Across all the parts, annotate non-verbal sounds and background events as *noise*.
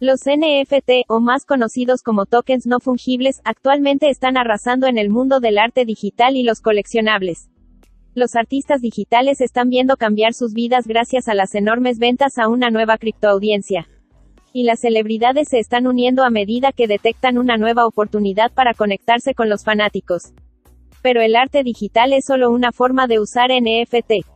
Los NFT, o más conocidos como tokens no fungibles, actualmente están arrasando en el mundo del arte digital y los coleccionables. Los artistas digitales están viendo cambiar sus vidas gracias a las enormes ventas a una nueva criptoaudiencia. Y las celebridades se están uniendo a medida que detectan una nueva oportunidad para conectarse con los fanáticos. Pero el arte digital es solo una forma de usar NFT.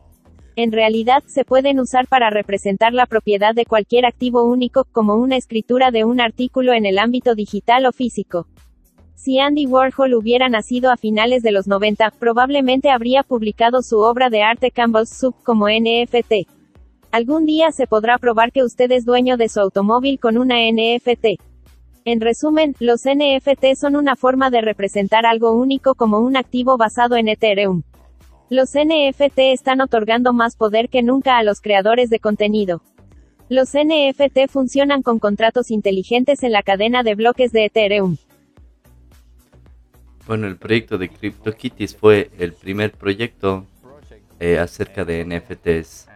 En realidad, se pueden usar para representar la propiedad de cualquier activo único, como una escritura de un artículo en el ámbito digital o físico. Si Andy Warhol hubiera nacido a finales de los 90, probablemente habría publicado su obra de arte Campbell's Soup como NFT. Algún día se podrá probar que usted es dueño de su automóvil con una NFT. En resumen, los NFT son una forma de representar algo único como un activo basado en Ethereum. Los NFT están otorgando más poder que nunca a los creadores de contenido. Los NFT funcionan con contratos inteligentes en la cadena de bloques de Ethereum. Bueno, el proyecto de CryptoKitties fue el primer proyecto eh, acerca de NFTs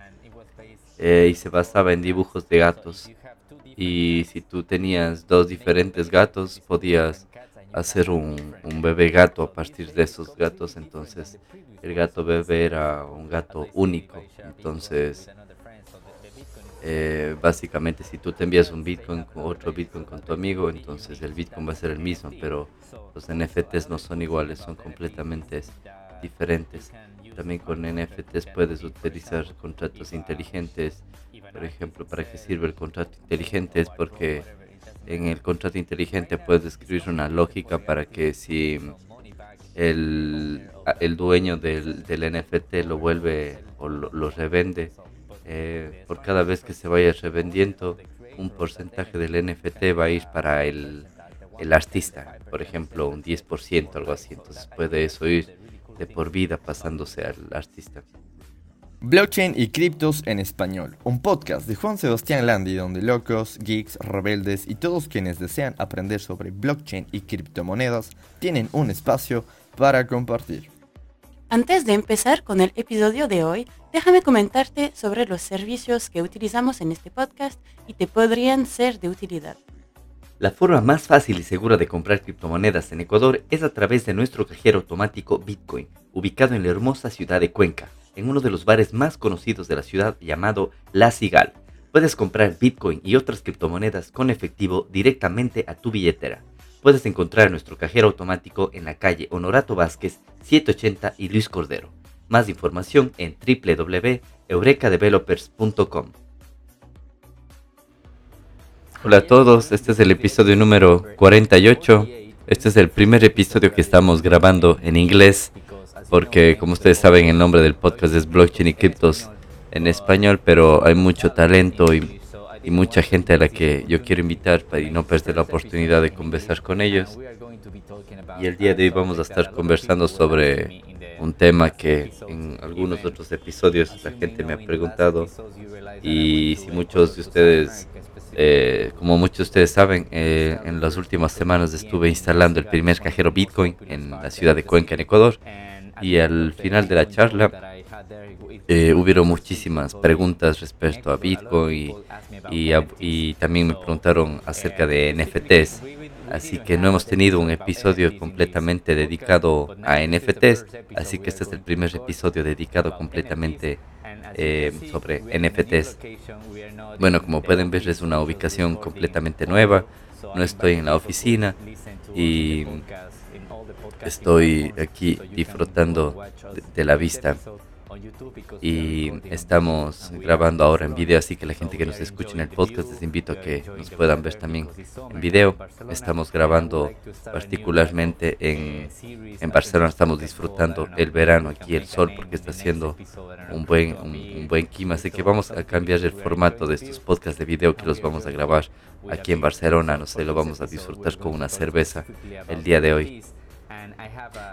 eh, y se basaba en dibujos de gatos. Y si tú tenías dos diferentes gatos, podías hacer un, un, bebé gato a partir de esos gatos. Entonces, el gato bebé era un gato único. Entonces, eh, básicamente, si tú te envías un Bitcoin con otro Bitcoin con tu amigo, entonces el Bitcoin va a ser el mismo, pero los NFTs no son iguales, son completamente diferentes. También con NFTs puedes utilizar contratos inteligentes. Por ejemplo, ¿para qué sirve el contrato inteligente? Es porque en el contrato inteligente puedes escribir una lógica para que si el, el dueño del, del, NFT lo vuelve o lo, revende, eh, por cada vez que se vaya revendiendo, un porcentaje del NFT va a ir para el, el artista, por ejemplo, un 10%, algo así. Entonces puede eso ir de por vida pasándose al artista. Blockchain y criptos en español, un podcast de Juan Sebastián Landi donde locos, geeks, rebeldes y todos quienes desean aprender sobre blockchain y criptomonedas tienen un espacio para compartir. Antes de empezar con el episodio de hoy, déjame comentarte sobre los servicios que utilizamos en este podcast y te podrían ser de utilidad. La forma más fácil y segura de comprar criptomonedas en Ecuador es a través de nuestro cajero automático Bitcoin, ubicado en la hermosa ciudad de Cuenca en uno de los bares más conocidos de la ciudad llamado La Cigal. Puedes comprar Bitcoin y otras criptomonedas con efectivo directamente a tu billetera. Puedes encontrar nuestro cajero automático en la calle Honorato Vázquez 780 y Luis Cordero. Más información en www.eurekadevelopers.com. Hola a todos, este es el episodio número 48. Este es el primer episodio que estamos grabando en inglés porque como ustedes saben el nombre del podcast es Blockchain y Criptos en español, pero hay mucho talento y, mucha gente a la que yo quiero invitar para y no perder la oportunidad de conversar con ellos. Y el día de hoy vamos a estar conversando sobre un tema que en algunos otros episodios la gente me ha preguntado y si muchos de ustedes eh, como muchos de ustedes saben, eh, en las últimas semanas estuve instalando el primer cajero Bitcoin en la ciudad de Cuenca, en Ecuador y al final de la charla eh, hubieron muchísimas preguntas respecto a Bitcoin y, también me preguntaron acerca de NFTs. Así que no hemos tenido un episodio completamente dedicado a NFTs, así que este es el primer episodio dedicado completamente eh, sobre NFTs. Bueno, como pueden ver es una ubicación completamente nueva, no estoy en la oficina y estoy aquí disfrutando de, la vista y estamos grabando ahora en video, así que la gente que nos escucha en el podcast les invito a que nos puedan ver también en video. Estamos grabando particularmente en, Barcelona, estamos disfrutando el verano aquí, el sol, porque está haciendo un buen, un buen clima, así que vamos a cambiar el formato de estos podcasts de video que los vamos a grabar aquí en Barcelona, no sé, lo vamos a disfrutar con una cerveza el día de hoy.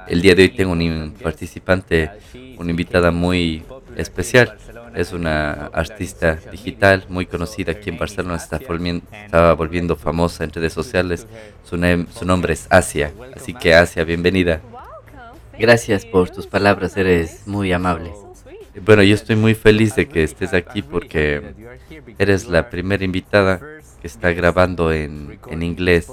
El día de hoy tengo un participante, una invitada muy especial. Es una artista digital muy conocida aquí en Barcelona, está estaba volviendo famosa en redes sociales. Su, nombre es Asia, así que Asia, bienvenida. Gracias por tus palabras, eres muy amable. Bueno, yo estoy muy feliz de que estés aquí porque eres la primera invitada que está grabando en inglés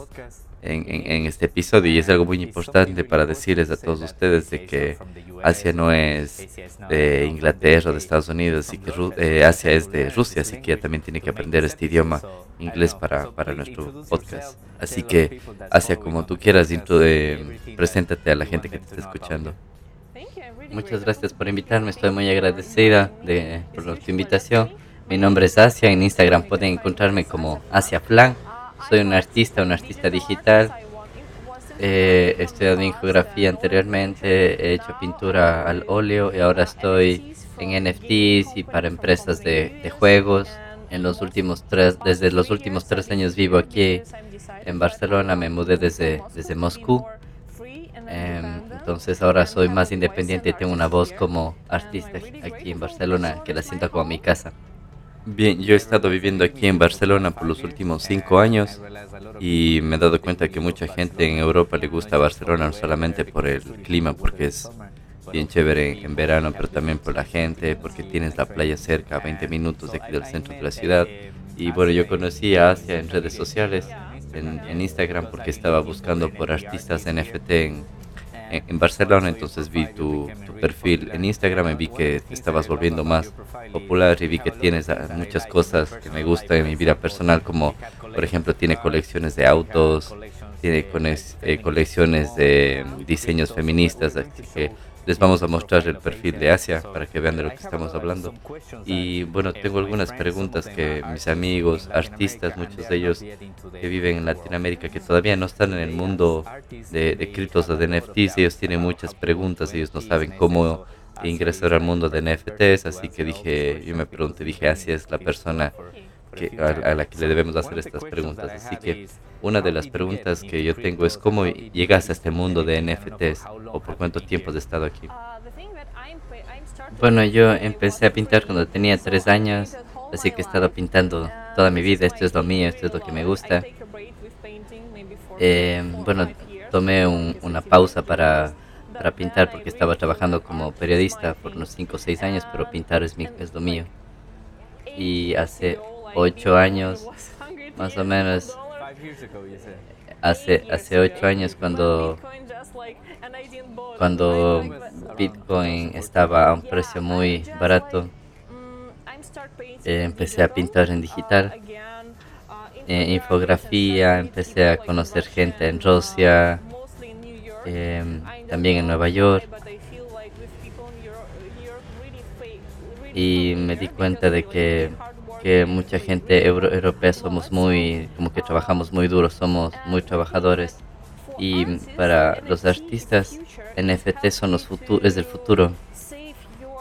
en, este episodio y es algo muy importante para decirles a todos ustedes de que Asia no es de Inglaterra o de Estados Unidos y que eh, Asia es de Rusia, así que ella también tiene que aprender este idioma inglés para, para nuestro podcast. Así que Asia, como tú quieras, de, preséntate a la gente que te está escuchando. Muchas gracias por invitarme, estoy muy agradecida de, por tu invitación. Mi nombre es Asia, en Instagram pueden encontrarme como Asia Plan. Soy un artista, un artista digital. he estudiado en geografía anteriormente, he hecho pintura al óleo y ahora estoy en NFTs y para empresas de, de juegos. En los últimos tres, desde los últimos tres años vivo aquí en Barcelona, me mudé desde, desde Moscú. Em, entonces ahora soy más independiente y tengo una voz como artista aquí en Barcelona que la siento como mi casa. Bien, yo he estado viviendo aquí en Barcelona por los últimos cinco años y me he dado cuenta que mucha gente en Europa le gusta Barcelona no solamente por el clima, porque es bien chévere en, verano, pero también por la gente, porque tienes la playa cerca, a 20 minutos de aquí del centro de la ciudad. Y bueno, yo conocí a Asia en redes sociales, en, en Instagram, porque estaba buscando por artistas NFT en, en, Barcelona, entonces vi tu, perfil. En Instagram y vi que te estabas volviendo más popular y vi que tienes ah, muchas cosas que me gustan en mi vida personal, como por ejemplo tiene colecciones de autos, tiene eh, colecciones de diseños feministas, así que les vamos a mostrar el perfil de Asia para que vean de lo que estamos hablando. Y bueno, tengo algunas preguntas que mis amigos, artistas, muchos de ellos que viven en Latinoamérica, que todavía no están en el mundo de, criptos o de NFTs, ellos tienen muchas preguntas, ellos no saben cómo ingresar al mundo de NFTs, así que dije, yo me pregunté, dije, Asia es la persona a, la que le debemos hacer estas preguntas. Así que una de las preguntas que yo tengo es cómo llegas a este mundo de NFTs o por cuánto tiempo has estado aquí. Bueno, yo empecé a pintar cuando tenía tres años, así que he estado pintando toda mi vida. Esto es lo mío, esto es lo que me gusta. Eh, bueno, tomé una pausa para, para pintar porque estaba trabajando como periodista por unos cinco o seis años, pero pintar es, mi, es lo mío. Y hace ocho años, más o menos. Hace, hace ocho años cuando, cuando Bitcoin estaba a un precio muy barato, eh, empecé a pintar en digital, eh, infografía, empecé a conocer gente en Rusia, em, también en Nueva York. Y me di cuenta de que que mucha gente europea somos muy, como que trabajamos muy duro, somos muy trabajadores. Y para los artistas, NFT son los futuros, es el futuro.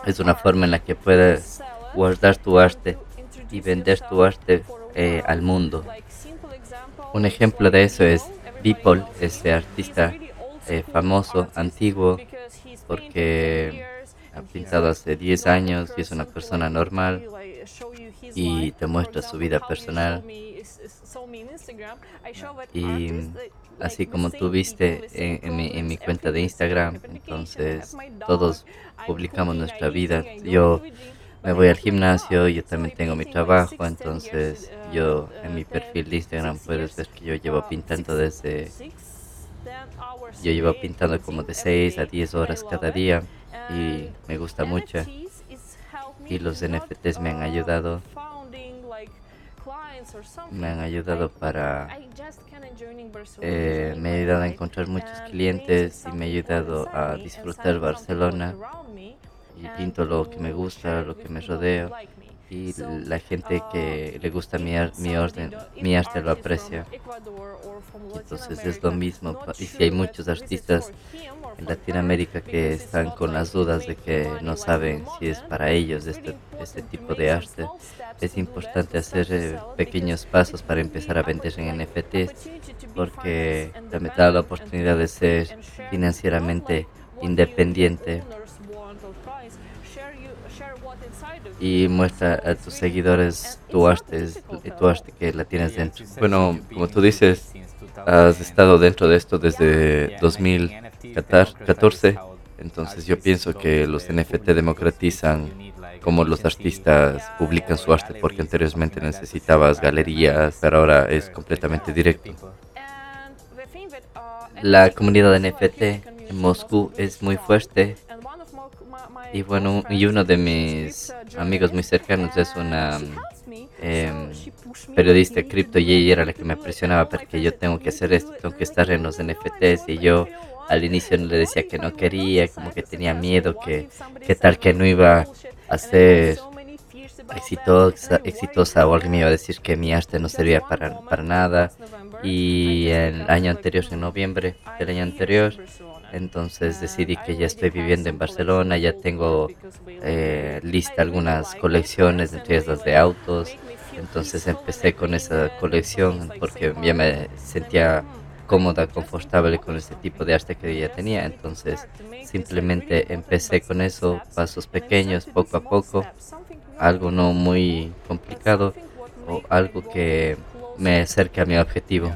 Es una forma en la que puedes guardar tu arte y vender tu arte eh, al mundo. Un ejemplo de eso es Beeple, este artista eh, famoso, antiguo, porque ha pintado hace 10 años y es una persona normal y te muestra su vida personal. Y así como tú viste en, mi, en mi cuenta de Instagram, entonces todos publicamos nuestra vida. Yo me voy al gimnasio, yo también tengo mi trabajo, entonces yo en mi perfil de Instagram puedes ver que yo llevo pintando desde... Yo llevo pintando como de 6 a 10 horas cada día y me gusta mucho. Y los NFTs me han ayudado me han ayudado para eh, me ha ayudado a encontrar muchos clientes y me ha ayudado a disfrutar Barcelona. Y pinto lo que me gusta, lo que me rodea y la gente que le gusta mi, mi orden, mi arte lo aprecia. Entonces es lo mismo. Y si hay muchos artistas en Latinoamérica que están con las dudas de que no saben si es para ellos este, este tipo de arte, es importante hacer eh, pequeños pasos para empezar a vender en NFTs porque también da la oportunidad de ser financieramente independiente y muestra a tus seguidores tu arte, tu arte que la tienes dentro. Bueno, como tú dices, has estado dentro de esto desde 2014, entonces yo pienso que los NFT democratizan cómo los artistas publican su arte, porque anteriormente necesitabas galerías, pero ahora es completamente directo. La comunidad NFT en Moscú es muy fuerte y bueno, y uno de mis amigos muy cercanos es una em, periodista cripto y ella era la que me presionaba porque yo tengo que hacer esto, tengo que estar en los NFTs y yo al inicio le decía que no quería, como que tenía miedo, que, que tal que no iba a ser exitosa, exitosa o alguien me iba a decir que mi arte no servía para, para nada. Y el año anterior, en noviembre del año anterior, entonces decidí que ya estoy viviendo en Barcelona, ya tengo eh, lista algunas colecciones, entre ellas las de autos. Entonces empecé con esa colección porque ya me sentía cómoda, confortable con este tipo de arte que ya tenía. Entonces simplemente empecé con eso, pasos pequeños, poco a poco, algo no muy complicado o algo que me acerque a mi objetivo.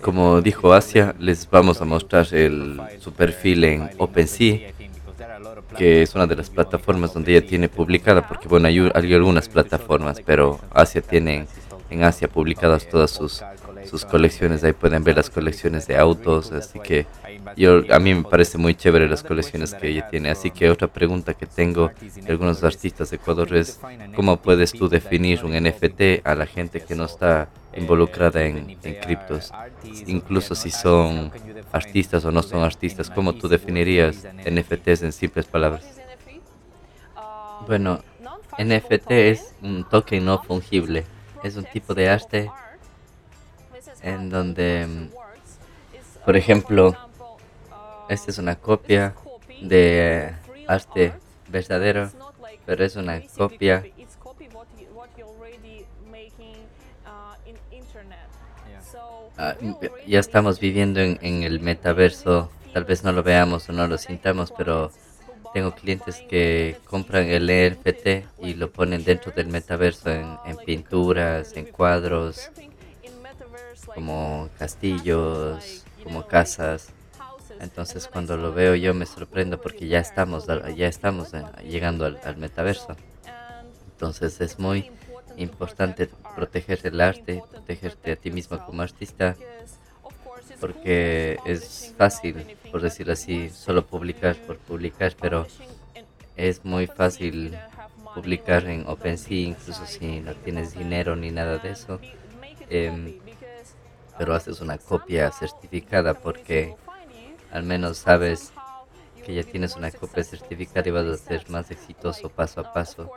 Como dijo Asia, les vamos a mostrar el, su perfil en OpenSea, que es una de las plataformas donde ella tiene publicada, porque bueno, hay, algunas plataformas, pero Asia tiene en Asia publicadas todas sus sus colecciones, ahí pueden ver las colecciones de autos, así que yo a mí me parece muy chévere las colecciones que ella tiene, así que otra pregunta que tengo de algunos artistas de Ecuador es ¿cómo puedes tú definir un NFT a la gente que no está involucrada en, criptos? Incluso si son artistas o no son artistas, ¿cómo tú definirías NFTs en simples palabras? Bueno, NFT es un token no fungible, es un tipo de arte en donde, por ejemplo, esta es una copia de arte verdadero, pero es una copia ah, ya estamos viviendo en, el metaverso, tal vez no lo veamos o no lo sintamos, pero tengo clientes que compran el NFT y lo ponen dentro del metaverso en, en pinturas, en cuadros, como castillos, como casas. Entonces cuando lo veo yo me sorprendo porque ya estamos, ya estamos eh, llegando al, metaverso. Entonces es muy importante proteger el arte, protegerte a ti mismo como artista, porque es fácil, por decirlo así, solo publicar por publicar, pero es muy fácil publicar en OpenSea, incluso si no tienes dinero ni nada de eso. Em, pero haces una copia certificada porque al menos sabes que ya tienes una copia certificada y vas a ser más exitoso paso a paso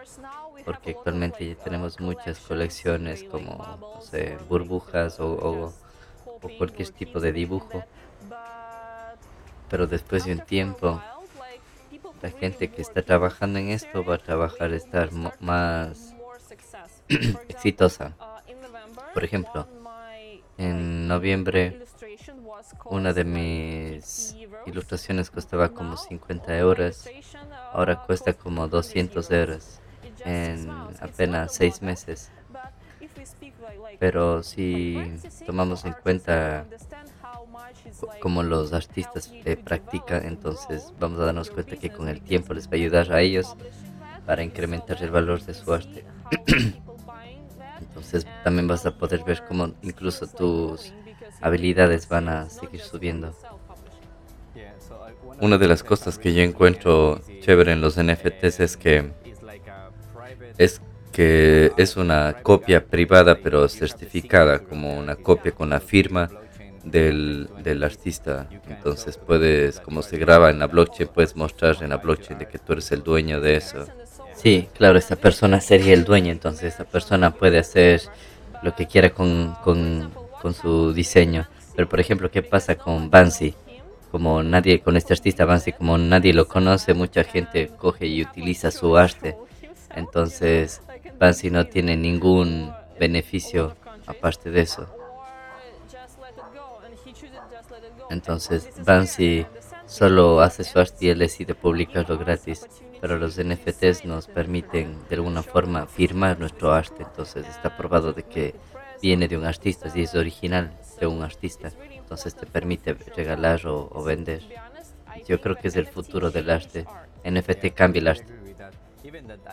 porque actualmente ya tenemos muchas colecciones como no sé, burbujas o, o, cualquier tipo de dibujo. Pero después de un tiempo la gente que está trabajando en esto va a trabajar estar más *clears throat* exitosa. Por ejemplo en noviembre, una de mis ilustraciones costaba como 50 euros, ahora cuesta como 200 euros en apenas seis meses. Pero si tomamos en cuenta cómo los artistas practican, entonces vamos a darnos cuenta que con el tiempo les va a ayudar a ellos para incrementar el valor de su arte. *coughs* Entonces también vas a poder ver cómo incluso tus habilidades van a seguir subiendo. Una de las cosas que yo encuentro chévere en los NFTs es que es que es una copia privada pero certificada, como una copia con la firma del, del, artista. Entonces puedes, como se graba en la blockchain, puedes mostrar en la blockchain de que tú eres el dueño de eso. Sí, claro, esta persona sería el dueño, entonces esta persona puede hacer lo que quiera con, con, con su diseño. Pero por ejemplo, ¿qué pasa con Banksy? Como nadie, con este artista Banksy, como nadie lo conoce, mucha gente coge y utiliza su arte. Entonces, Banksy no tiene ningún beneficio aparte de eso. Entonces, Banksy solo hace su arte y decide publicarlo gratis pero los NFTs nos permiten de alguna forma firmar nuestro arte, entonces está probado de que viene de un artista, si es original de un artista, entonces te permite regalar o, vender. Yo creo que es el futuro del arte, NFT cambia el arte.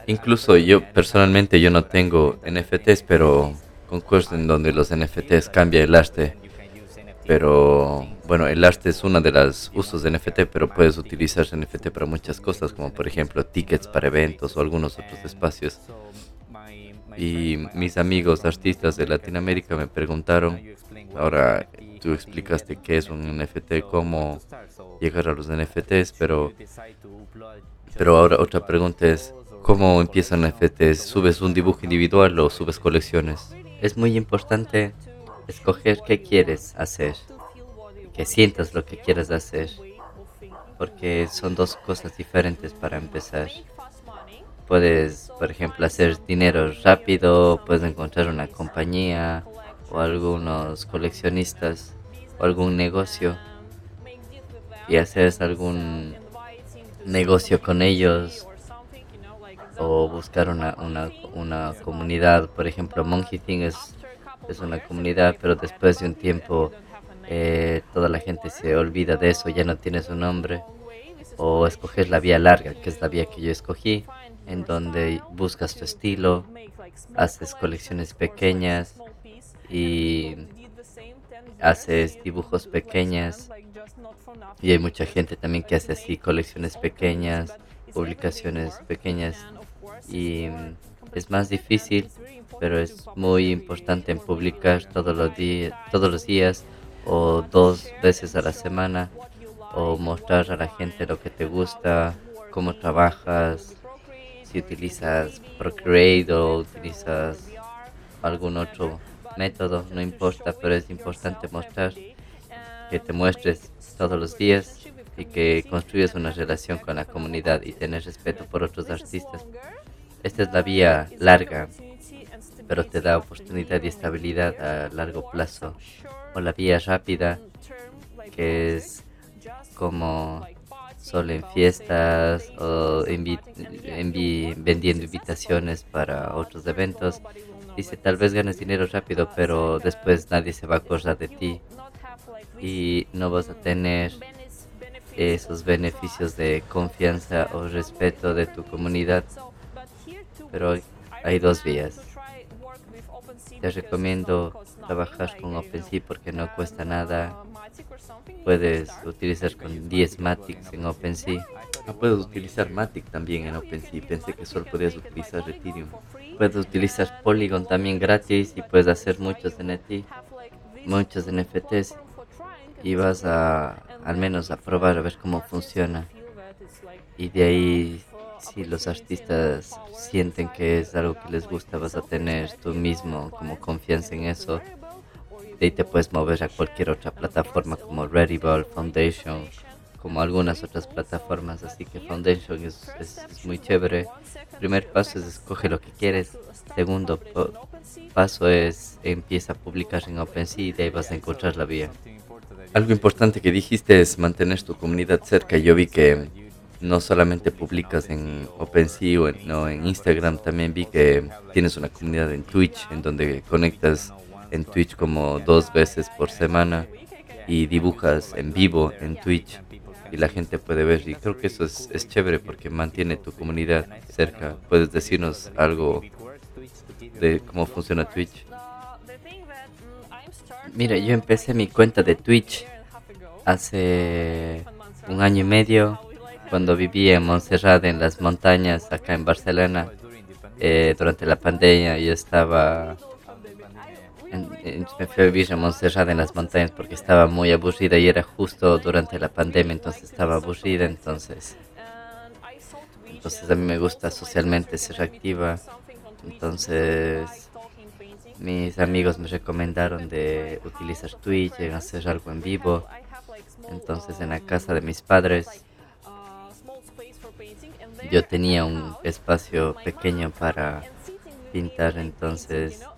Incluso yo personalmente yo no tengo NFTs, pero concuerdo en donde los NFTs cambian el arte. Pero bueno, el arte es uno de los usos de NFT, pero puedes utilizar NFT para muchas cosas, como por ejemplo tickets para eventos o algunos otros espacios. Y mis amigos artistas de Latinoamérica me preguntaron, ahora tú explicaste qué es un NFT, cómo llegar a los NFTs, pero, pero ahora otra pregunta es, ¿cómo empiezan NFTs? ¿Subes un dibujo individual o subes colecciones? Es muy importante escoger qué quieres hacer, que sientas lo que quieres hacer, porque son dos cosas diferentes para empezar. Puedes, por ejemplo, hacer dinero rápido, puedes encontrar una compañía o algunos coleccionistas o algún negocio y hacer algún negocio con ellos o buscar una, una, una comunidad. Por ejemplo, Monkey Thing es, es una comunidad, pero después de un tiempo eh, toda la gente se olvida de eso, ya no tiene su nombre. O escoger la vía larga, que es la vía que yo escogí en donde buscas tu estilo, haces colecciones pequeñas y haces dibujos pequeñas y hay mucha gente también que hace así colecciones pequeñas, publicaciones pequeñas y es más difícil, pero es muy importante en publicar todos los todos los días o dos veces a la semana o mostrar a la gente lo que te gusta, cómo trabajas, si utilizas Procreate o utilizas algún otro método, no importa, pero es importante mostrar que te muestres todos los días y que construyes una relación con la comunidad y tener respeto por otros artistas. Esta es la vía larga, pero te da oportunidad y estabilidad a largo plazo. O la vía rápida, que es como solo en fiestas o vendiendo invitaciones para otros eventos. Dice, tal vez ganes dinero rápido, pero después nadie se va a acordar de ti y no vas a tener esos beneficios de confianza o respeto de tu comunidad. Pero hay dos vías. Te recomiendo trabajar con OpenSea porque no cuesta nada Puedes utilizar con 10 Matics en OpenSea. No puedes utilizar Matic también en OpenSea. Pensé que solo podías utilizar Ethereum. Puedes utilizar Polygon también gratis y puedes hacer muchos NFT, muchos NFTs y vas a al menos a probar a ver cómo funciona. Y de ahí, si los artistas sienten que es algo que les gusta, vas a tener tú mismo como confianza en eso de ahí te puedes mover a cualquier otra plataforma como Rarible, Foundation, como algunas otras plataformas. Así que Foundation es, es, muy chévere. Primer paso es escoge lo que quieres. Segundo paso es empieza a publicar en OpenSea y de ahí vas a encontrar la vía. Algo importante que dijiste es mantener tu comunidad cerca. Yo vi que no solamente publicas en OpenSea o no, en Instagram, también vi que tienes una comunidad en Twitch en donde conectas en Twitch como dos veces por semana y dibujas en vivo en Twitch y la gente puede ver y creo que eso es, es chévere porque mantiene tu comunidad cerca. ¿Puedes decirnos algo de cómo funciona Twitch? Mira, yo empecé mi cuenta de Twitch hace un año y medio cuando vivía en Montserrat, en las montañas, acá en Barcelona. Eh, durante la pandemia yo estaba me fui a vivir a Montserrat en las montañas porque estaba muy aburrida y era justo durante la pandemia, entonces estaba aburrida, entonces entonces a mí me gusta socialmente ser activa, entonces mis amigos me recomendaron de utilizar Twitch, en hacer algo en vivo, entonces en la casa de mis padres yo tenía un espacio pequeño para pintar, entonces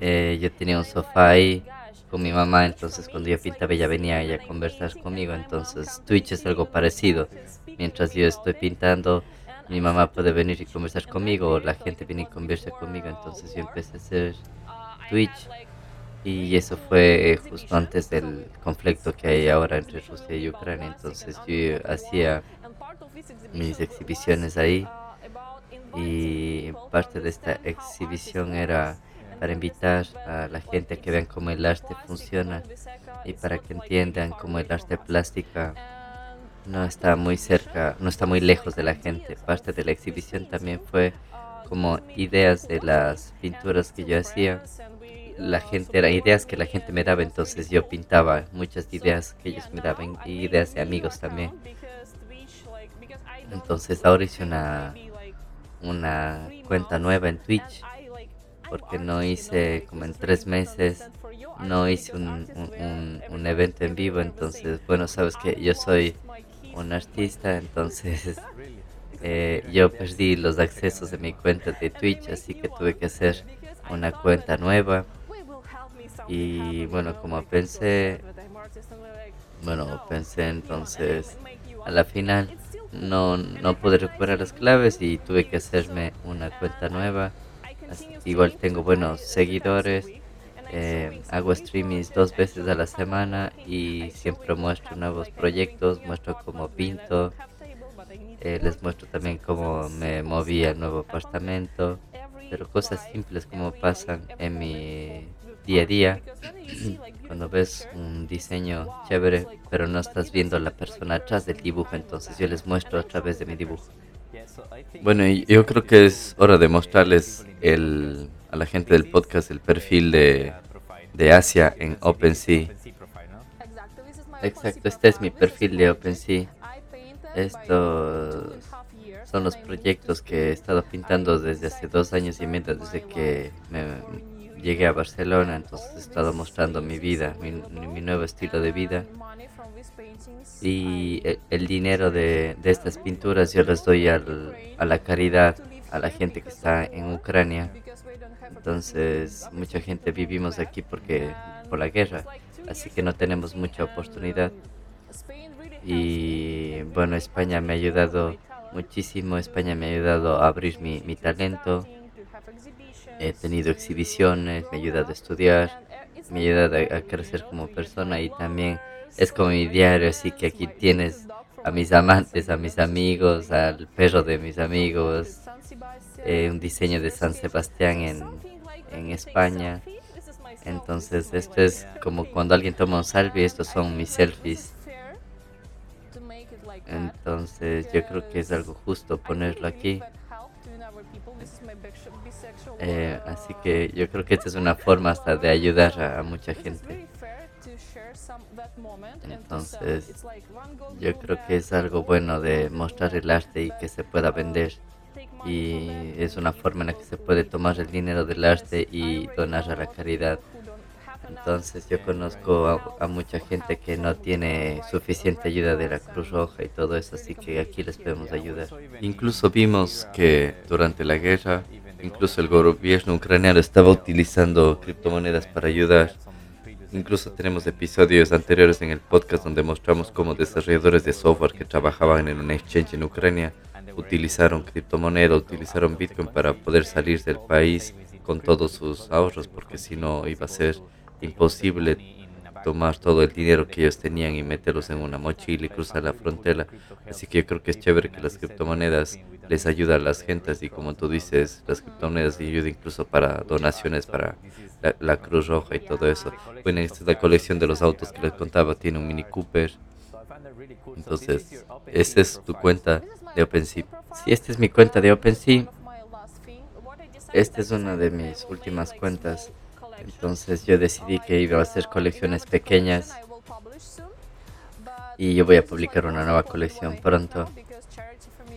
eh, yo tenía un sofá ahí con mi mamá, entonces cuando yo pintaba ella venía ella a conversar conmigo, entonces Twitch es algo parecido. Mientras yo estoy pintando, mi mamá puede venir y conversar conmigo, o la gente viene y conversa conmigo, entonces yo empecé a hacer Twitch Y eso fue justo antes del conflicto que hay ahora entre Rusia y Ucrania. Entonces yo hacía mis exhibiciones ahí y parte de esta exhibición era para invitar a la gente a que vean cómo el arte funciona y para que entiendan cómo el arte plástica no está muy cerca, no está muy lejos de la gente. Parte de la exhibición también fue como ideas de las pinturas que yo hacía. La gente eran ideas que la gente me daba, entonces yo pintaba muchas ideas que ellos me daban y ideas de amigos también. Entonces ahora hice una una cuenta nueva en Twitch porque no hice como en tres meses no hice un, un, evento en vivo entonces bueno sabes que yo soy un artista entonces eh, yo perdí los accesos de mi cuenta de Twitch así que tuve que hacer una cuenta nueva y bueno como pensé bueno pensé entonces a la final no, no pude recuperar las claves y tuve que hacerme una cuenta nueva. igual tengo buenos seguidores. Eh, hago streamings dos veces a la semana y siempre muestro nuevos proyectos, muestro cómo pinto, eh, les muestro también cómo me moví al nuevo apartamento, pero cosas simples como pasan en mi día a día, cuando ves un diseño chévere, pero no estás viendo la persona atrás del dibujo, entonces yo les muestro a través de mi dibujo. Bueno, yo creo que es hora de mostrarles el, a la gente del podcast el perfil de, de Asia en OpenSea. Exacto, este es mi perfil de OpenSea. Estos son los proyectos que he estado pintando desde hace dos años y medio, desde que me, llegué a Barcelona, entonces he estado mostrando mi vida, mi, nuevo estilo de vida. Y el, dinero de, estas pinturas yo les doy al, a la caridad, a la gente que está en Ucrania. Entonces, mucha gente vivimos aquí porque por la guerra, así que no tenemos mucha oportunidad. Y bueno, España me ha ayudado muchísimo, España me ha ayudado a abrir mi talento, he tenido exhibiciones, me ha ayudado a estudiar, me ha ayudado a, crecer como persona y también es como mi diario, así que aquí tienes a mis amantes, a mis amigos, al perro de mis amigos, eh, un diseño de San Sebastián en, en España. Entonces esto es como cuando alguien toma un selfie, estos son mis selfies. Entonces yo creo que es algo justo ponerlo aquí. Eh, así que yo creo que esta es una forma hasta de ayudar a, mucha gente. Entonces, yo creo que es algo bueno de mostrar el arte y que se pueda vender. Y es una forma en la que se puede tomar el dinero del arte y donar a la caridad. Entonces yo conozco a, mucha gente que no tiene suficiente ayuda de la Cruz Roja y todo eso, así que aquí les podemos ayudar. Incluso vimos que durante la guerra Incluso el gobierno ucraniano estaba utilizando criptomonedas para ayudar. Incluso tenemos episodios anteriores en el podcast donde mostramos cómo desarrolladores de software que trabajaban en un exchange en Ucrania utilizaron criptomonedas, utilizaron Bitcoin para poder salir del país con todos sus ahorros, porque si no iba a ser imposible tomar todo el dinero que ellos tenían y meterlos en una mochila y cruzar la frontera. Así que yo creo que es chévere que las criptomonedas les ayudan a las gentes y como tú dices, las criptomonedas ayudan incluso para donaciones para la, Cruz Roja y todo eso. Bueno, esta es la colección de los autos que les contaba, tiene un Mini Cooper. Entonces, esta es tu cuenta de OpenSea. Sí, esta es mi cuenta de OpenSea. Esta es una de mis últimas cuentas. Entonces yo decidí que iba a hacer colecciones pequeñas y yo voy a publicar una nueva colección pronto.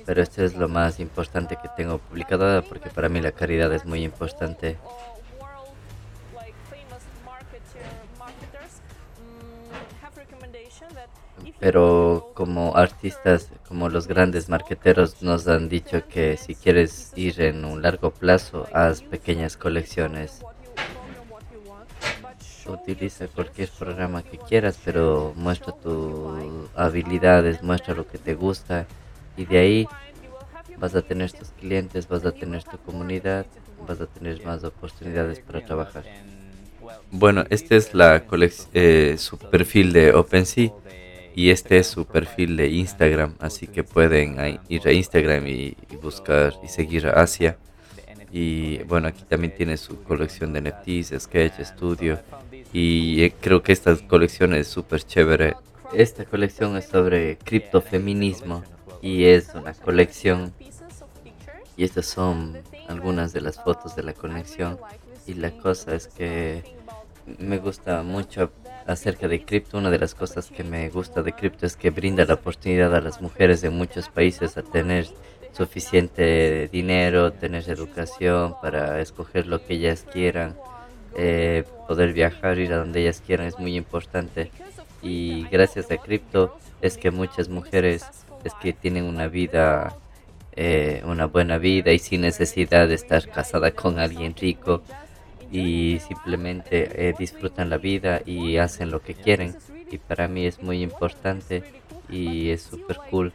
Pero esto es lo más importante que tengo publicado porque para mí la caridad es muy importante. Pero como artistas, como los grandes marqueteros nos han dicho que si quieres ir en un largo plazo, haz pequeñas colecciones utiliza cualquier programa que quieras, pero muestra tus habilidades, muestra lo que te gusta y de ahí vas a tener tus clientes, vas a tener tu comunidad, vas a tener más oportunidades para trabajar. Bueno, este es la eh, su perfil de OpenSea y este es su perfil de Instagram, así que pueden ir a Instagram y, buscar y seguir a Asia. Y bueno, aquí también tiene su colección de NFTs, Sketch, Studio. Y eh, creo que esta colección es súper chévere. Esta colección es sobre criptofeminismo y es una colección. Y estas son algunas de las fotos de la colección. Y la cosa es que me gusta mucho acerca de cripto. Una de las cosas que me gusta de cripto es que brinda la oportunidad a las mujeres de muchos países a tener suficiente dinero, tener educación para escoger lo que ellas quieran, eh, poder viajar, ir a donde ellas quieran es muy importante. Y gracias a cripto es que muchas mujeres es que tienen una vida, eh, una buena vida y sin necesidad de estar casada con alguien rico y simplemente eh, disfrutan la vida y hacen lo que quieren. Y para mí es muy importante y es súper cool.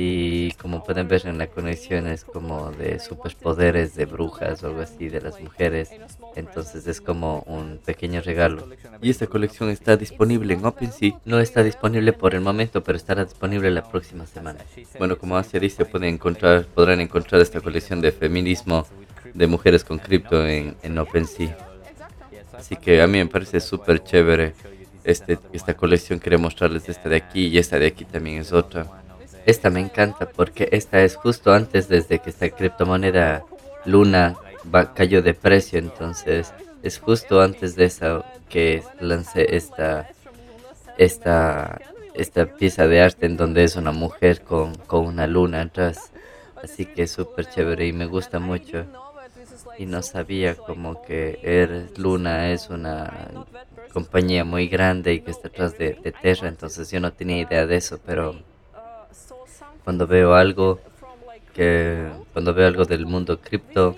Y como pueden ver en la conexión es como de superpoderes de brujas o algo así de las mujeres. Entonces es como un pequeño regalo. Y esta colección está disponible en OpenSea. No está disponible por el momento, pero estará disponible la próxima semana. Bueno, como Asia dice, pueden encontrar, podrán encontrar esta colección de feminismo de mujeres con cripto en, en OpenSea. Así que a mí me parece súper chévere este, esta colección. Quería mostrarles esta de aquí y esta de aquí también es otra. Esta me encanta porque esta es justo antes desde que esta criptomoneda Luna cayó de precio. Entonces es justo antes de eso que lancé esta, esta, esta pieza de arte en donde es una mujer con, con una luna atrás. Así que es súper chévere y me gusta mucho y no sabía como que Air Luna es una compañía muy grande y que está atrás de, de Terra, entonces yo no tenía idea de eso, pero cuando veo algo que cuando veo algo del mundo cripto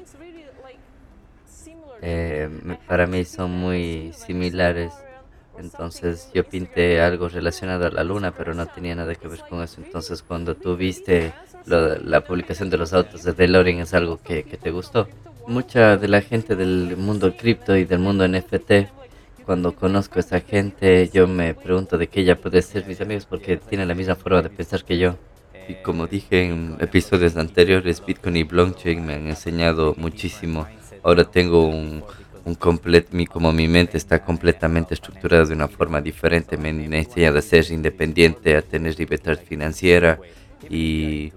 eh, para mí son muy similares. Entonces yo pinté algo relacionado a la luna pero no tenía nada que ver con eso. Entonces cuando tú viste la publicación de los autos de DeLorean es algo que, que te gustó. Mucha de la gente del mundo cripto y del mundo NFT, cuando conozco a esa gente, yo me pregunto de qué ella puede ser mis amigos porque tiene la misma forma de pensar que yo. Y como dije en episodios anteriores, Bitcoin y blockchain me han enseñado muchísimo. Ahora tengo un, un completo, mi, como mi mente está completamente estructurada de una forma diferente, me han enseñado a ser independiente, a tener libertad financiera y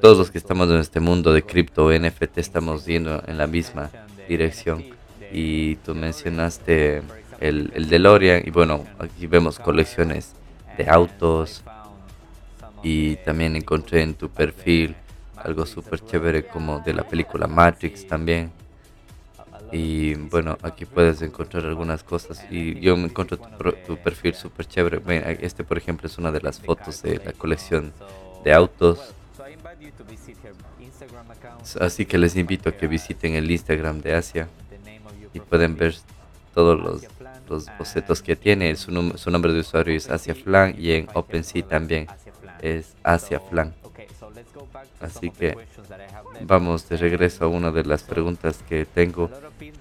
todos los que estamos en este mundo de cripto NFT estamos yendo en la misma dirección. Y tú mencionaste el, el DeLorean y bueno, aquí vemos colecciones de autos y también encontré en tu perfil algo súper chévere como de la película Matrix también. Y bueno, aquí puedes encontrar algunas cosas. Y yo me encuentro tu, perfil súper chévere. Este, por ejemplo, es una de las fotos de la colección de autos Así que les invito a que visiten el Instagram de Asia y pueden ver todos los, los bocetos que tiene. Su, su, nombre de usuario es Asia Flan y en OpenSea también es Asia Flan. Así que vamos de regreso a una de las preguntas que tengo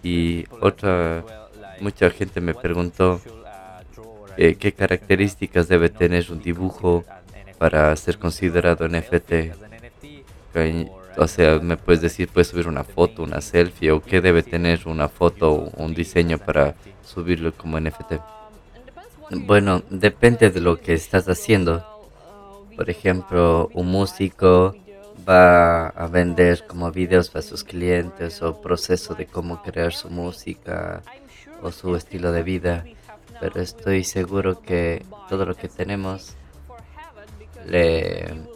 y otra, mucha gente me preguntó eh, qué características debe tener un dibujo para ser considerado NFT. O sea, me puedes decir, puedes subir una foto, una selfie, o qué debe tener una foto o un diseño para subirlo como NFT. Bueno, depende de lo que estás haciendo. Por ejemplo, un músico va a vender como videos para sus clientes o proceso de cómo crear su música o su estilo de vida. Pero estoy seguro que todo lo que tenemos le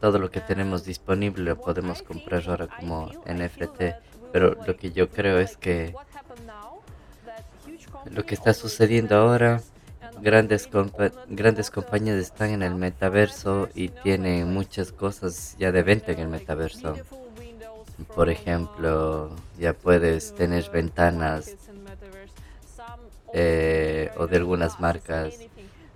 todo lo que tenemos disponible lo podemos comprar ahora como NFT, pero lo que yo creo es que lo que está sucediendo ahora, grandes, grandes compañías están en el metaverso y tienen muchas cosas ya de venta en el metaverso. Por ejemplo, ya puedes tener ventanas eh, o de algunas marcas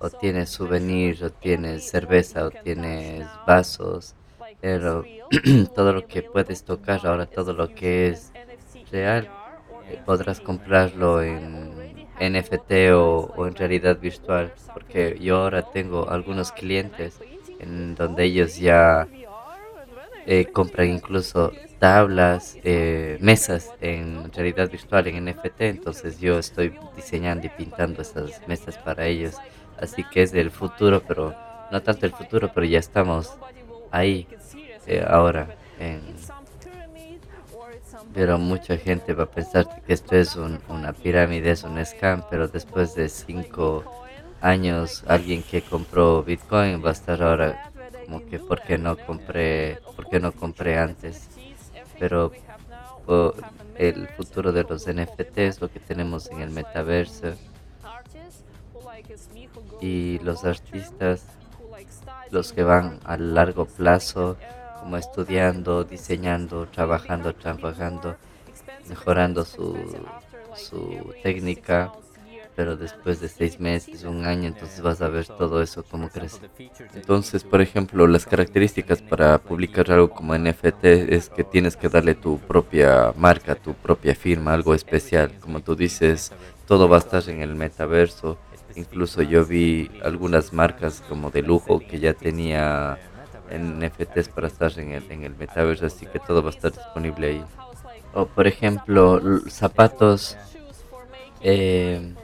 o tienes souvenirs, o tienes cerveza, o tienes vasos, pero *clears throat* todo lo que puedes tocar, ahora todo lo que es real, podrás comprarlo en NFT o, en realidad virtual, porque yo ahora tengo algunos clientes en donde ellos ya eh, compran incluso tablas, eh, mesas en realidad virtual, en NFT, entonces yo estoy diseñando y pintando esas mesas para ellos, así que es del futuro, pero no tanto el futuro, pero ya estamos ahí eh, ahora en pero mucha gente va a pensar que esto es una pirámide, es un scam, pero después de cinco años alguien que compró Bitcoin va a estar ahora como que ¿por qué no compré, por no compré antes? Pero el futuro de los NFTs, lo que tenemos en el metaverso y los artistas, los que van a largo plazo, como estudiando, diseñando, trabajando, trabajando, mejorando su, su técnica, pero después de seis meses, un año, entonces vas a ver todo eso cómo crece. Entonces, por ejemplo, las características para publicar algo como NFT es que tienes que darle tu propia marca, tu propia firma, algo especial. Como tú dices, todo va a estar en el metaverso. Incluso yo vi algunas marcas como de lujo que ya tenía en NFTs para estar en el, en el metaverso, así que todo va a estar disponible ahí. O por ejemplo, zapatos. Eh,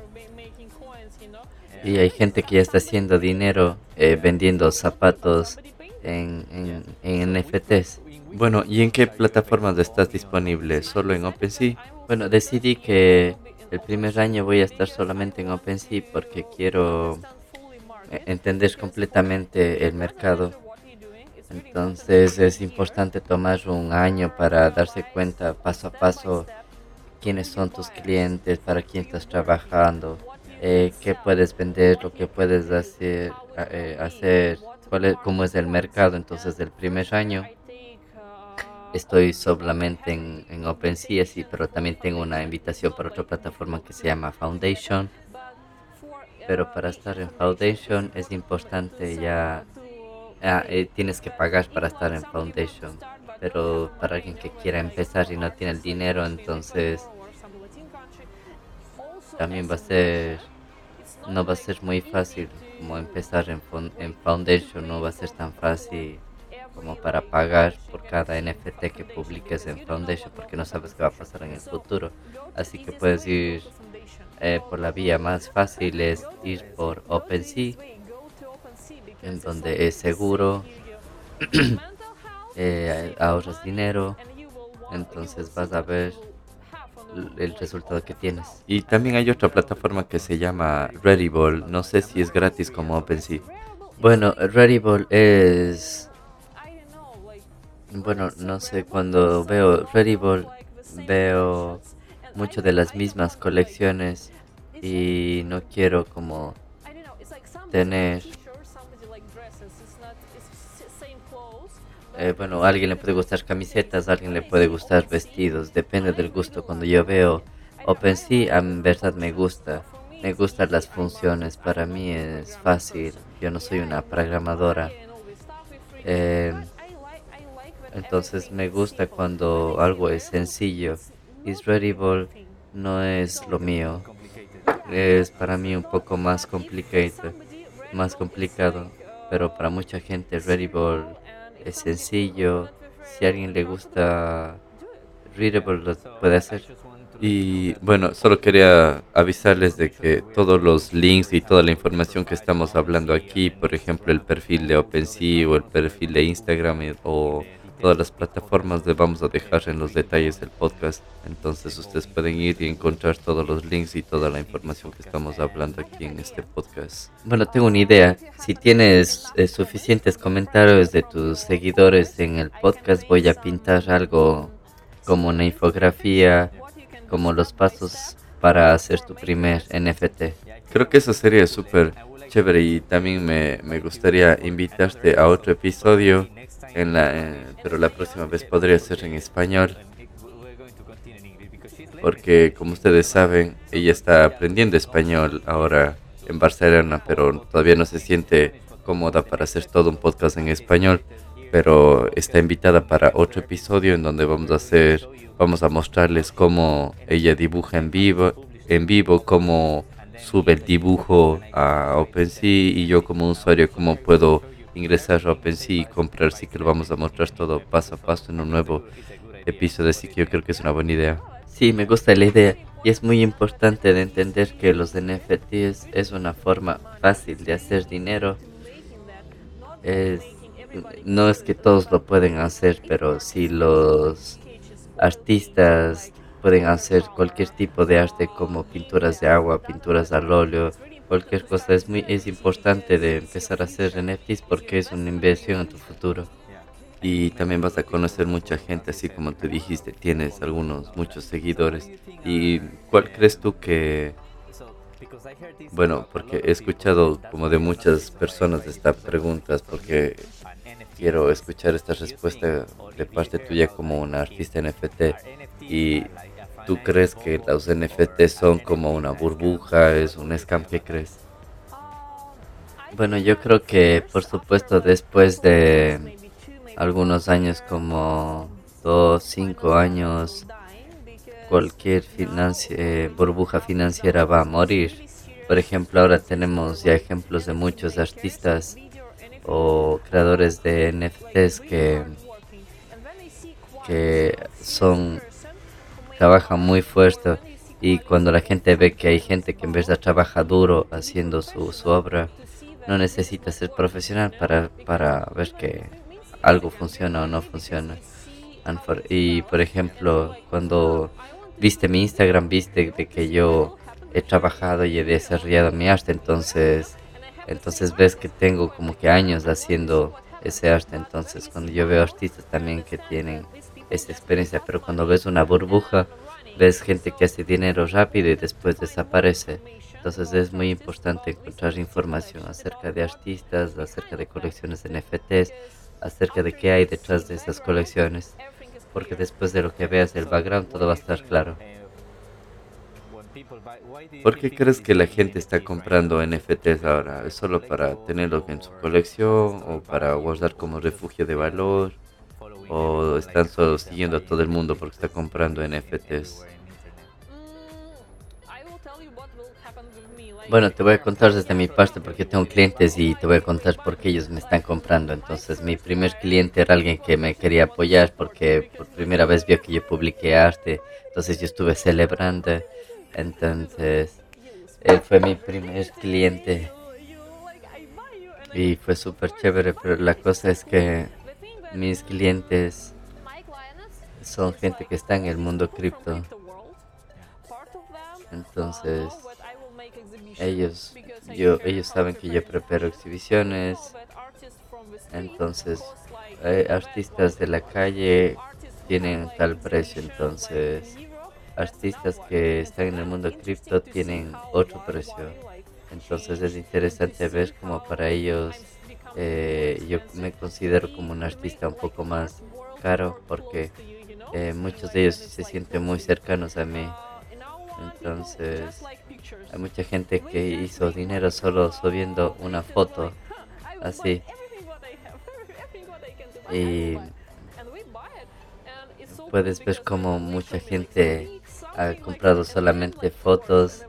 y hay gente que ya está haciendo dinero eh, vendiendo zapatos en, en, en, NFTs. Bueno, ¿y en qué plataformas estás disponible? ¿Solo en OpenSea? Bueno, decidí que el primer año voy a estar solamente en OpenSea porque quiero eh, entender completamente el mercado entonces es importante tomar un año para darse cuenta paso a paso quiénes son tus clientes, para quién estás trabajando, eh, qué puedes vender, lo que puedes hacer, eh, hacer cuál cómo es el mercado. Entonces el primer año estoy solamente en, en OpenSea, sí, pero también tengo una invitación para otra plataforma que se llama Foundation. Pero para estar en Foundation es importante ya Ah, eh, tienes que pagar para estar en Foundation. Pero para alguien que quiera empezar y no tiene el dinero, entonces también va a ser, no va a ser muy fácil como empezar en, en Foundation, no va a ser tan fácil como para pagar por cada NFT que publiques en Foundation porque no sabes qué va a pasar en el futuro. Así que puedes ir eh, por la vía más fácil, es ir por OpenSea en donde es seguro, *clears throat* eh, ahorras dinero, entonces vas a ver el resultado que tienes. Y también hay otra plataforma que se llama Readyball, no sé si es gratis como OpenSea. Bueno, Readyball es... Bueno, no sé, cuando veo Readyball veo mucho de las mismas colecciones y no quiero como tener Eh, bueno, a alguien le puede gustar camisetas, a alguien le puede gustar vestidos, depende del gusto. Cuando yo veo OpenSea, en verdad me gusta, me gustan las funciones, para mí es fácil, yo no soy una programadora. Eh, entonces me gusta cuando algo es sencillo. Israelable no es lo mío, es para mí un poco más complicado, más complicado, pero para mucha gente Readable es sencillo. Si a alguien le gusta Readable, lo puede hacer. Y bueno, solo quería avisarles de que todos los links y toda la información que estamos hablando aquí, por ejemplo, el perfil de OpenSea o el perfil de Instagram o todas las plataformas les vamos a dejar en los detalles del podcast. Entonces ustedes pueden ir y encontrar todos los links y toda la información que estamos hablando aquí en este podcast. Bueno, tengo una idea. Si tienes eh, suficientes comentarios de tus seguidores en el podcast, voy a pintar algo como una infografía, como los pasos para hacer tu primer NFT. Creo que eso sería súper chévere y también me, me gustaría invitarte a otro episodio en la, pero la próxima vez podría ser en español. Porque como ustedes saben, ella está aprendiendo español ahora en Barcelona, pero todavía no se siente cómoda para hacer todo un podcast en español. pero está invitada para otro episodio en donde vamos a hacer, vamos a mostrarles cómo ella dibuja en vivo, en vivo, cómo sube el dibujo a OpenSea y yo como usuario cómo puedo ingresar a OpenSea y comprar, sí que lo vamos a mostrar todo paso a paso en un nuevo episodio, así que yo creo que es una buena idea. Sí, me gusta la idea y es muy importante de entender que los NFTs es una forma fácil de hacer dinero. no es que todos lo pueden hacer, pero si los artistas pueden hacer cualquier tipo de arte como pinturas de agua, pinturas al óleo, cualquier cosa. Es muy es importante de empezar a hacer NFTs porque es una inversión en tu futuro. Y también vas a conocer mucha gente, así como te dijiste, tienes algunos, muchos seguidores. ¿Y cuál crees tú que... Bueno, porque he escuchado como de muchas personas estas preguntas, porque quiero escuchar esta respuesta de parte tuya como una artista NFT. Y ¿Tú crees que los NFT son como una burbuja? ¿Es un scam? ¿Qué crees? Bueno, yo creo que por supuesto después de algunos años como dos, cinco años, cualquier eh, burbuja financiera va a morir. Por ejemplo, ahora tenemos ya ejemplos de muchos artistas o creadores de NFTs que, que son trabaja muy fuerte y cuando la gente ve que hay gente que en vez de trabaja duro haciendo su, su obra, no necesita ser profesional para, para ver que algo funciona o no funciona. Y por ejemplo, cuando viste mi Instagram, viste de que yo he trabajado y he desarrollado mi arte, entonces, entonces ves que tengo como que años haciendo ese arte. Entonces, cuando yo veo artistas también que tienen esta experiencia, pero cuando ves una burbuja, ves gente que hace dinero rápido y después desaparece. Entonces es muy importante encontrar información acerca de artistas, acerca de colecciones de NFTs, acerca de qué hay detrás de esas colecciones, porque después de lo que veas el background todo va a estar claro. ¿Por qué crees que la gente está comprando NFTs ahora? ¿Es solo para tenerlo en su colección o para guardar como refugio de valor? o están solo siguiendo a todo el mundo porque está comprando NFTs? Bueno, te voy a contar desde mi parte porque tengo clientes y te voy a contar por qué ellos me están comprando. Entonces, mi primer cliente era alguien que me quería apoyar porque por primera vez vio que yo publiqué arte. Entonces, yo estuve celebrando. Entonces, él fue mi primer cliente y fue súper chévere. Pero la cosa es que mis clientes son gente que está en el mundo cripto. Entonces, ellos, yo, ellos saben que yo preparo exhibiciones. Entonces, artistas de la calle tienen tal precio. Entonces, artistas que están en el mundo cripto tienen otro precio. Entonces, es interesante ver cómo para ellos eh, yo me considero como un artista un poco más caro porque eh, muchos de ellos se sienten muy cercanos a mí. Entonces, hay mucha gente que hizo dinero solo subiendo una foto así. Y puedes ver como mucha gente ha comprado solamente fotos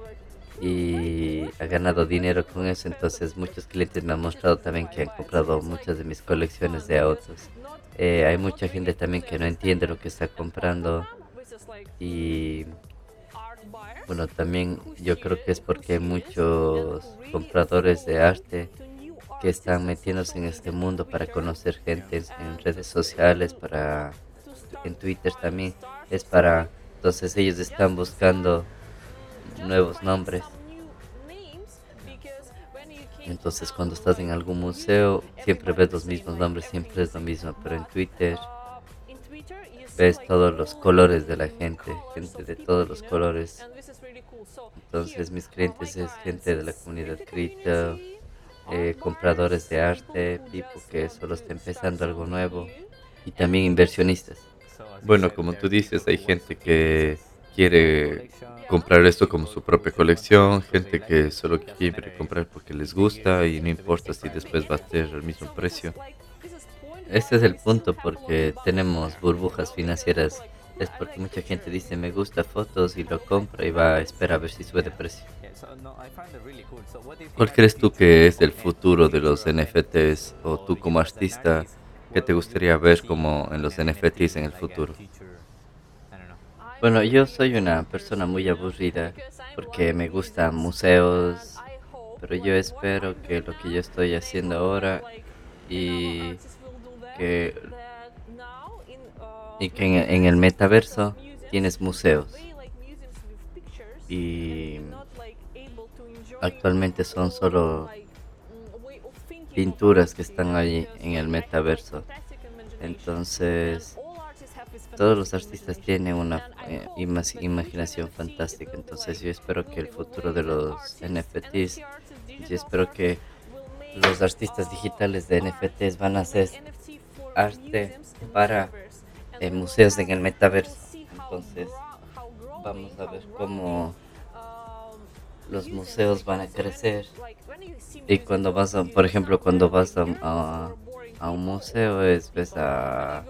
y ha ganado dinero con eso. Entonces muchos clientes me han mostrado también que han comprado muchas de mis colecciones de autos. Eh, hay mucha gente también que no entiende lo que está comprando y bueno, también yo creo que es porque hay muchos compradores de arte que están metiéndose en este mundo para conocer gente en redes sociales, para en Twitter también. Es para entonces ellos están buscando nuevos nombres. Entonces cuando estás en algún museo siempre ves los mismos nombres, siempre es lo mismo, pero en Twitter ves todos los colores de la gente, gente de todos los colores. Entonces mis clientes es gente de la comunidad cripto, eh, compradores de arte, tipo que solo está empezando algo nuevo y también inversionistas. Bueno, como tú dices, hay gente que quiere comprar esto como su propia colección, gente que solo quiere comprar porque les gusta y no importa si después va a ser el mismo precio. Este es el punto porque tenemos burbujas financieras. Es porque mucha gente dice me gusta fotos y lo compra y va a esperar a ver si sube de precio. ¿Cuál crees tú que es el futuro de los NFTs o tú como artista, qué te gustaría ver como en los NFTs en el futuro? Bueno, yo soy una persona muy aburrida porque me gustan museos, pero yo espero que lo que yo estoy haciendo ahora y que, y que en, el metaverso tienes museos y actualmente son solo pinturas que están allí en el metaverso. Entonces, todos los artistas tienen una eh, imaginación fantástica. Entonces, yo espero que el futuro de los NFTs, yo espero que los artistas digitales de NFTs van a hacer arte para eh, museos en el metaverso. Entonces, vamos a ver cómo los museos van a crecer. Y cuando vas, a, por ejemplo, cuando vas a, a, un museo, es ves a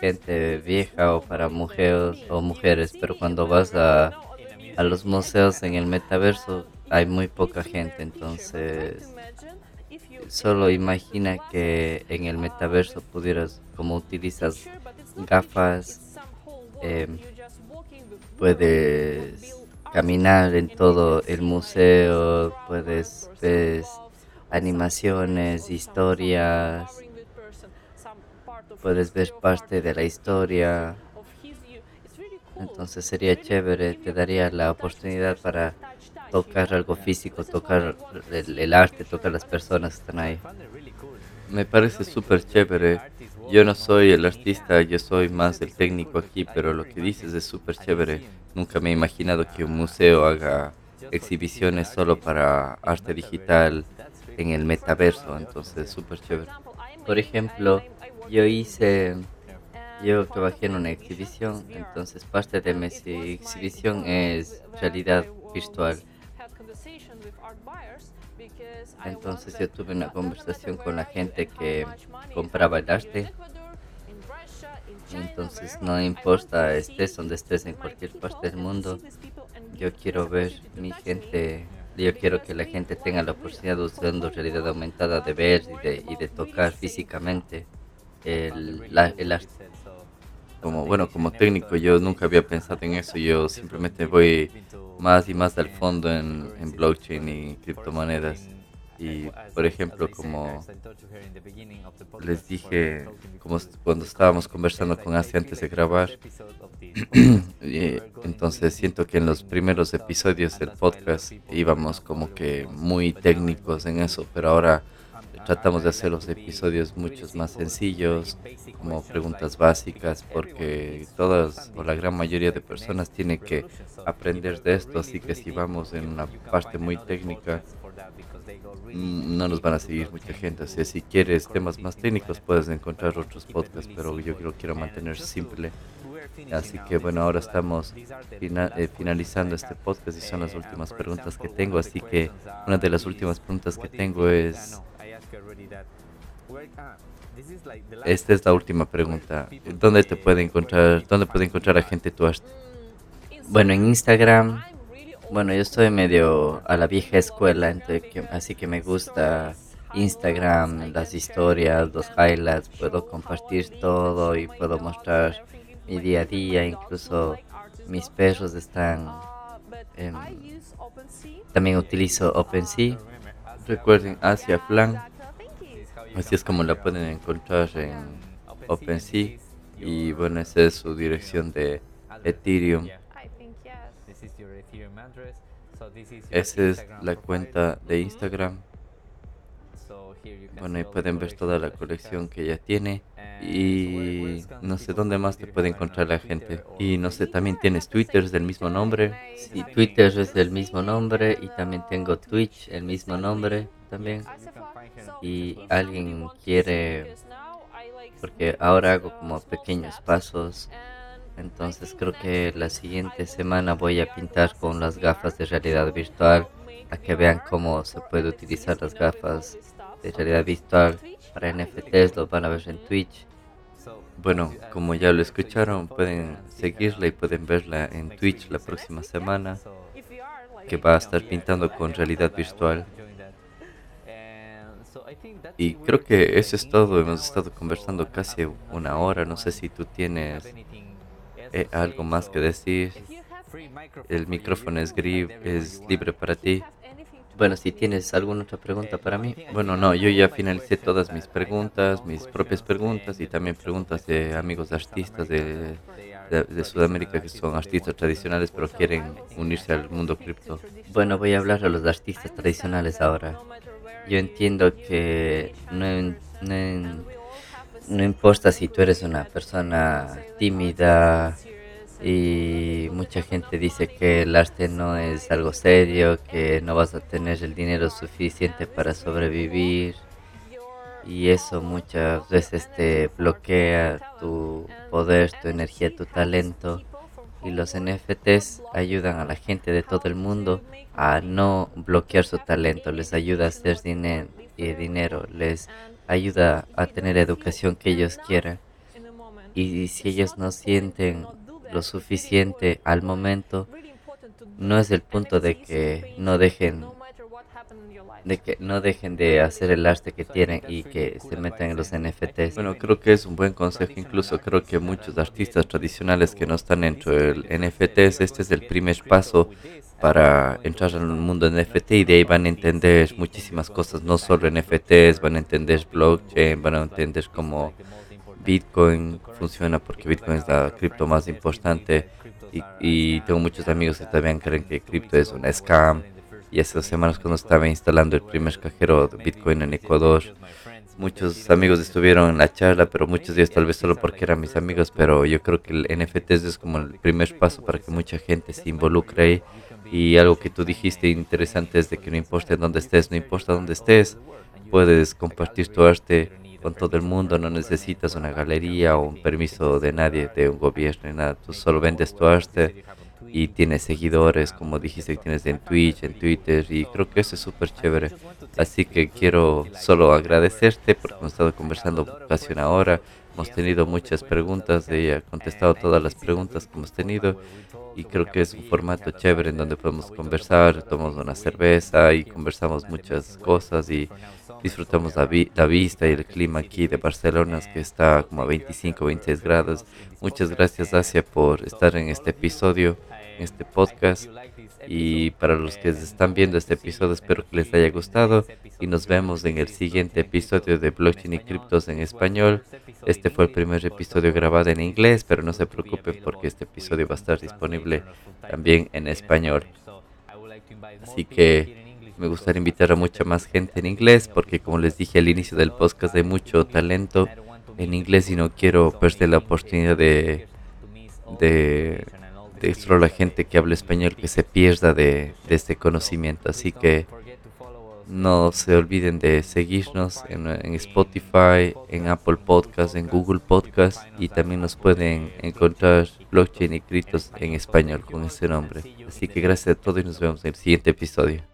gente vieja o para mujeres o mujeres, pero cuando vas a, a los museos en el metaverso hay muy poca gente, entonces solo imagina que en el metaverso pudieras, como utilizas gafas, em, puedes caminar en todo el museo, puedes ver animaciones, historias, puedes ver parte de la historia. Entonces sería chévere, te daría la oportunidad para tocar algo físico, tocar el, arte, tocar las personas que están ahí. Me parece súper chévere. Yo no soy el artista, yo soy más el técnico aquí, pero lo que dices es súper chévere. Nunca me he imaginado que un museo haga exhibiciones solo para arte digital en el metaverso, entonces súper chévere. Por ejemplo, yo hice, yo trabajé en una exhibición, entonces parte de mi exhibición es realidad virtual. Entonces yo tuve una conversación con la gente que compraba el arte. Entonces no importa estés donde estés en cualquier parte del mundo, yo quiero ver mi gente, yo quiero que la gente tenga la oportunidad usando realidad aumentada de ver y de, y de tocar físicamente el, el arte. Como, bueno, como técnico yo nunca había pensado en eso, yo simplemente voy más y más al fondo en blockchain y criptomonedas. Y por ejemplo, como les dije, como cuando estábamos conversando con Asia antes de grabar, *clears throat* entonces siento que en los primeros episodios del podcast íbamos como que muy técnicos en eso, pero ahora tratamos de hacer los episodios muchos más sencillos, como preguntas básicas, porque todas o la gran mayoría de personas tiene que aprender de esto, así que si vamos en una parte muy técnica, no nos van a seguir mucha gente. Si quieres temas más técnicos, puedes encontrar otros podcasts, pero yo lo quiero mantener simple. Así que bueno, ahora estamos eh, finalizando este podcast y son las últimas preguntas que tengo. Así que una de las últimas preguntas que tengo es esta es la última pregunta. ¿Dónde te puede encontrar, dónde puede encontrar a gente? Bueno, en Instagram. Bueno, yo estoy medio a la vieja escuela, así que me gusta Instagram, las historias, los highlights. Puedo compartir todo y puedo mostrar mi día a día. Incluso mis perros están. también utilizo OpenSea. Recuerden Asia Flan Así es como la pueden encontrar en OpenSea. Y bueno, esa es su dirección de Ethereum. Esa es la cuenta de Instagram. Bueno, ahí pueden ver toda la colección que ella tiene. Y no sé dónde más te puede encontrar la gente. Y no sé, también tienes Twitter del mismo nombre. Sí, Twitter es del mismo nombre. Y también tengo Twitch, el mismo nombre también y alguien quiere, porque ahora hago como pequeños pasos, entonces creo que la siguiente semana voy a pintar con las gafas de realidad virtual, a que vean cómo se puede utilizar las gafas de realidad virtual para NFTs, lo van a ver en Twitch. Bueno, como ya lo escucharon, pueden seguirla y pueden verla en Twitch la próxima semana, que va a estar pintando con realidad virtual. Y creo que eso es todo. Hemos estado conversando casi una hora. No sé si tú tienes eh, algo más que decir. El micrófono es, es libre para ti. Bueno, si tienes alguna otra pregunta para mí. Bueno, no, yo ya finalicé todas mis preguntas, mis propias preguntas y también preguntas de amigos artistas de, de, Sudamérica que son artistas tradicionales pero quieren unirse al mundo cripto. Bueno, voy a hablar a los artistas tradicionales ahora. Yo entiendo que no, no, no importa si tú eres una persona tímida, y mucha gente dice que el arte no es algo serio, que no vas a tener el dinero suficiente para sobrevivir y eso muchas veces te bloquea tu poder, tu energía, tu talento. Y los NFTs ayudan a la gente de todo el mundo a no bloquear su talento, les ayuda a hacer dinero, y dinero les ayuda a tener educación que ellos quieran. Y si ellos no sienten lo suficiente al momento, no es el punto de que no dejen de que no dejen de hacer el arte que tienen y que se metan en los NFTs. Bueno, creo que es un buen consejo. Incluso creo que muchos artistas tradicionales que no están dentro del NFTs, este es el primer paso para entrar al mundo NFT y de ahí van a entender muchísimas cosas, no solo NFTs, van a entender blockchain, van a entender cómo Bitcoin funciona porque Bitcoin es la cripto más importante y, tengo muchos amigos que también creen que cripto es una scam. Y dos semanas cuando estaba instalando el primer cajero de Bitcoin en Ecuador, muchos amigos estuvieron en la charla, pero muchos días tal vez solo porque eran mis amigos, pero yo creo que el NFT es como el primer paso para que mucha gente se involucre. Y algo que tú dijiste interesante es de que no importa dónde estés, no importa dónde estés, puedes compartir tu arte con todo el mundo, no necesitas una galería o un permiso de nadie, de un gobierno, nada. Tú solo vendes tu arte y tienes seguidores, como dijiste, tienes en Twitch, en Twitter, y creo que eso es súper chévere. Así que quiero solo agradecerte porque hemos estado conversando casi una hora, hemos tenido muchas preguntas, ella ha contestado todas las preguntas que hemos tenido, y creo que es un formato chévere en donde podemos conversar, tomamos una cerveza y conversamos muchas cosas y disfrutamos la, la, vista y el clima aquí de Barcelona, que está como a 25, 26 grados. Muchas gracias, Asia, por estar en este episodio, este podcast. Y para los que están viendo este episodio, espero que les haya gustado. Y nos vemos en el siguiente episodio de Blockchain y Criptos en español. Este fue el primer episodio grabado en inglés, pero no se preocupen porque este episodio va a estar disponible también en español. Así que me gustaría invitar a mucha más gente en inglés porque como les dije al inicio del podcast hay mucho talento en inglés y no quiero perder la oportunidad de, de, de solo la gente que habla español que se pierda de, este conocimiento. Así que no se olviden de seguirnos en, en, Spotify, en Apple Podcast, en Google Podcast y también nos pueden encontrar blockchain y en español con ese nombre. Así que gracias a todos y nos vemos en el siguiente episodio.